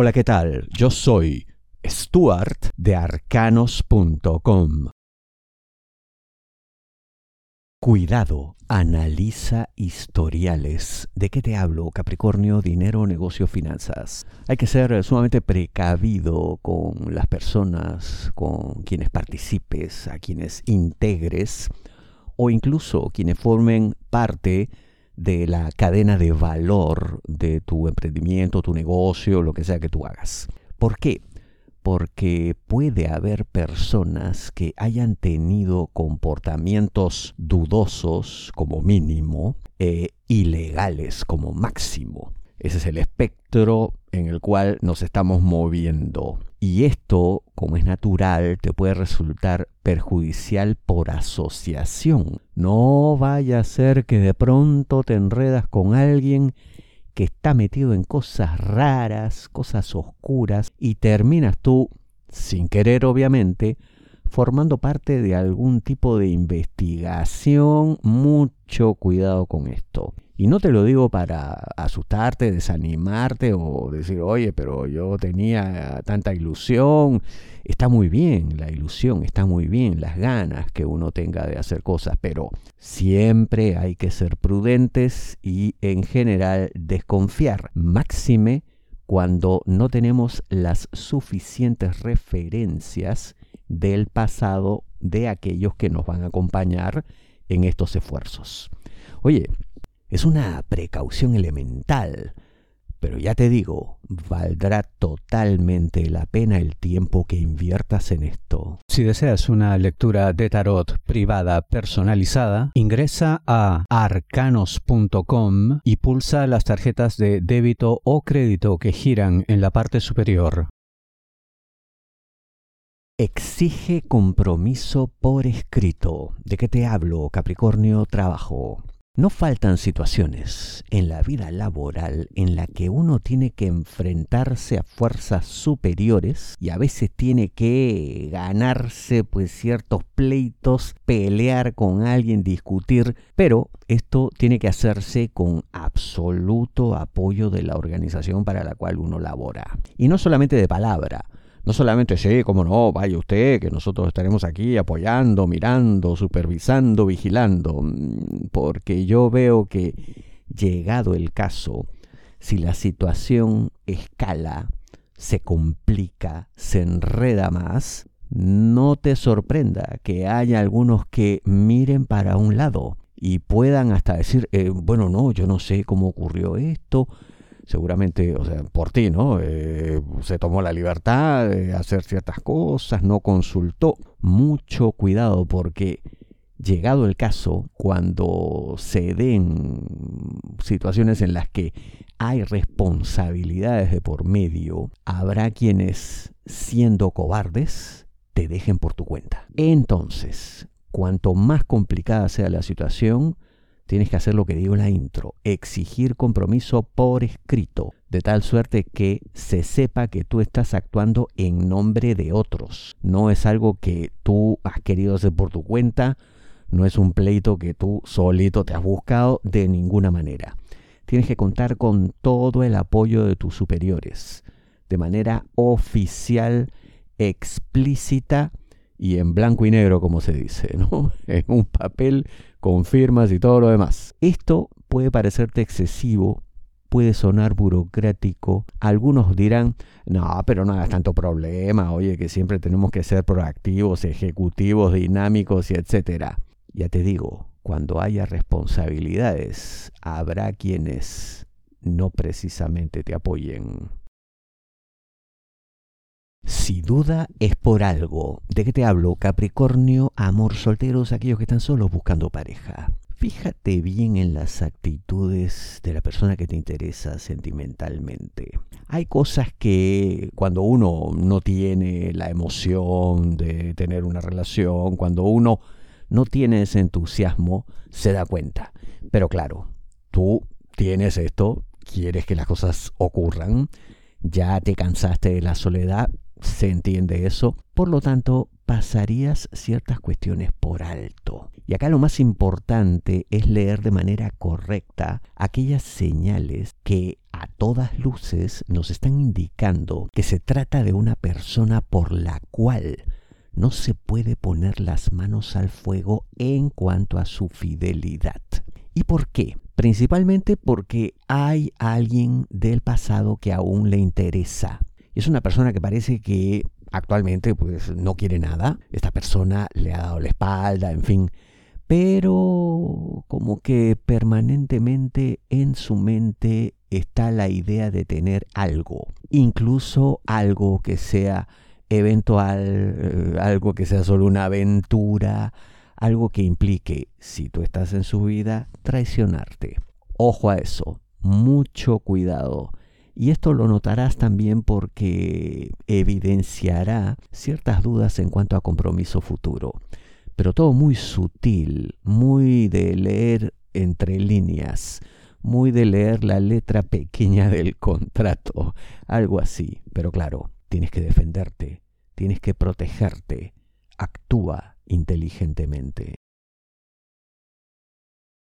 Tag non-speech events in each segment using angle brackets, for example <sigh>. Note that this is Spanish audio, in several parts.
Hola, ¿qué tal? Yo soy Stuart de arcanos.com. Cuidado, analiza historiales. ¿De qué te hablo? Capricornio, dinero, negocio, finanzas. Hay que ser sumamente precavido con las personas, con quienes participes, a quienes integres o incluso quienes formen parte de la cadena de valor de tu emprendimiento, tu negocio, lo que sea que tú hagas. ¿Por qué? Porque puede haber personas que hayan tenido comportamientos dudosos como mínimo, e ilegales como máximo. Ese es el espectro en el cual nos estamos moviendo. Y esto, como es natural, te puede resultar perjudicial por asociación. No vaya a ser que de pronto te enredas con alguien que está metido en cosas raras, cosas oscuras, y terminas tú, sin querer obviamente, formando parte de algún tipo de investigación. Cuidado con esto. Y no te lo digo para asustarte, desanimarte o decir, oye, pero yo tenía tanta ilusión. Está muy bien la ilusión, está muy bien las ganas que uno tenga de hacer cosas, pero siempre hay que ser prudentes y en general desconfiar. Máxime cuando no tenemos las suficientes referencias del pasado de aquellos que nos van a acompañar en estos esfuerzos. Oye, es una precaución elemental, pero ya te digo, valdrá totalmente la pena el tiempo que inviertas en esto. Si deseas una lectura de tarot privada personalizada, ingresa a arcanos.com y pulsa las tarjetas de débito o crédito que giran en la parte superior. Exige compromiso por escrito. ¿De qué te hablo, Capricornio? Trabajo. No faltan situaciones en la vida laboral en la que uno tiene que enfrentarse a fuerzas superiores y a veces tiene que ganarse pues ciertos pleitos, pelear con alguien, discutir, pero esto tiene que hacerse con absoluto apoyo de la organización para la cual uno labora. Y no solamente de palabra, no solamente, sí, como no, vaya usted, que nosotros estaremos aquí apoyando, mirando, supervisando, vigilando, mm, porque yo veo que llegado el caso, si la situación escala, se complica, se enreda más, no te sorprenda que haya algunos que miren para un lado y puedan hasta decir, eh, bueno, no, yo no sé cómo ocurrió esto, seguramente, o sea, por ti, ¿no? Eh, se tomó la libertad de hacer ciertas cosas, no consultó. Mucho cuidado porque llegado el caso, cuando se den situaciones en las que hay responsabilidades de por medio, habrá quienes, siendo cobardes, te dejen por tu cuenta. Entonces, cuanto más complicada sea la situación, tienes que hacer lo que digo en la intro, exigir compromiso por escrito, de tal suerte que se sepa que tú estás actuando en nombre de otros. No es algo que tú has querido hacer por tu cuenta, no es un pleito que tú solito te has buscado de ninguna manera. Tienes que contar con todo el apoyo de tus superiores, de manera oficial, explícita y en blanco y negro, como se dice, ¿no? <laughs> En un papel con firmas y todo lo demás. Esto puede parecerte excesivo, puede sonar burocrático. Algunos dirán, no, pero no hagas tanto problema, oye, que siempre tenemos que ser proactivos, ejecutivos, dinámicos y etcétera. Ya te digo, cuando haya responsabilidades, habrá quienes no precisamente te apoyen. Si duda es por algo. ¿De qué te hablo? Capricornio, amor solteros, aquellos que están solos buscando pareja. Fíjate bien en las actitudes de la persona que te interesa sentimentalmente. Hay cosas que cuando uno no tiene la emoción de tener una relación, cuando uno no tiene ese entusiasmo, se da cuenta. Pero claro, tú tienes esto, quieres que las cosas ocurran, ya te cansaste de la soledad, se entiende eso, por lo tanto pasarías ciertas cuestiones por alto. Y acá lo más importante es leer de manera correcta aquellas señales que a todas luces nos están indicando que se trata de una persona por la cual no se puede poner las manos al fuego en cuanto a su fidelidad. ¿Y por qué? Principalmente porque hay alguien del pasado que aún le interesa. Es una persona que parece que actualmente pues no quiere nada. Esta persona le ha dado la espalda, en fin. Pero como que permanentemente en su mente está la idea de tener algo. Incluso algo que sea eventual, eh, algo que sea solo una aventura, algo que implique, si tú estás en su vida, traicionarte. Ojo a eso, mucho cuidado. Y esto lo notarás también porque evidenciará ciertas dudas en cuanto a compromiso futuro. Pero todo muy sutil, muy de leer entre líneas, muy de leer la letra pequeña del contrato, algo así. Pero claro, tienes que defenderte, tienes que protegerte, actúa inteligentemente.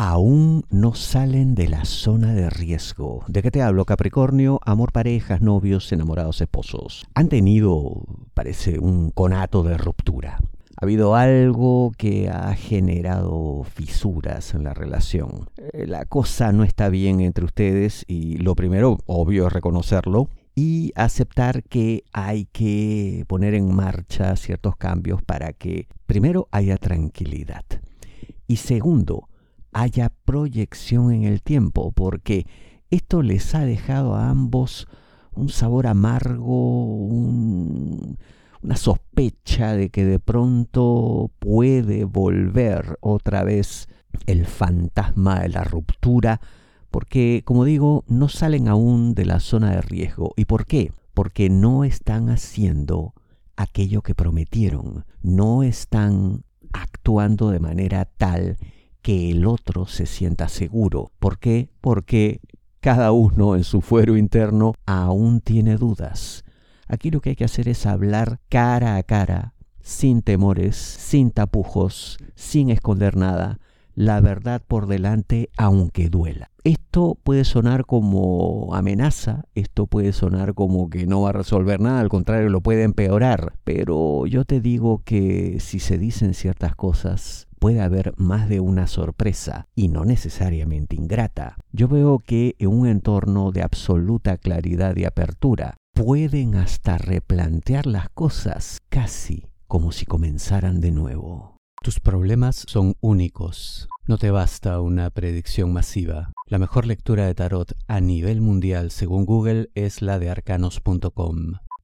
Aún no salen de la zona de riesgo. ¿De qué te hablo, Capricornio? Amor, parejas, novios, enamorados, esposos. Han tenido, parece, un conato de ruptura. Ha habido algo que ha generado fisuras en la relación. Eh, la cosa no está bien entre ustedes y lo primero, obvio, es reconocerlo y aceptar que hay que poner en marcha ciertos cambios para que primero haya tranquilidad y segundo haya proyección en el tiempo porque esto les ha dejado a ambos un sabor amargo, una sospecha de que de pronto puede volver otra vez el fantasma de la ruptura porque, como digo, no salen aún de la zona de riesgo. ¿Y por qué? Porque no están haciendo aquello que prometieron, no están actuando de manera tal que el otro se sienta seguro. ¿Por qué? Porque cada uno en su fuero interno aún tiene dudas. Aquí lo que hay que hacer es hablar cara a cara, sin temores, sin tapujos, sin esconder nada, la verdad por delante aunque duela. Esto puede sonar como amenaza, esto puede sonar como que no va a resolver nada, al contrario lo puede empeorar, pero yo te digo que si se dicen ciertas cosas, puede haber más de una sorpresa y no necesariamente ingrata. Yo veo que en un entorno de absoluta claridad y apertura pueden hasta replantear las cosas casi como si comenzaran de nuevo. Tus problemas son únicos. No te basta una predicción masiva. La mejor lectura de tarot a nivel mundial según Google es la de arcanos.com.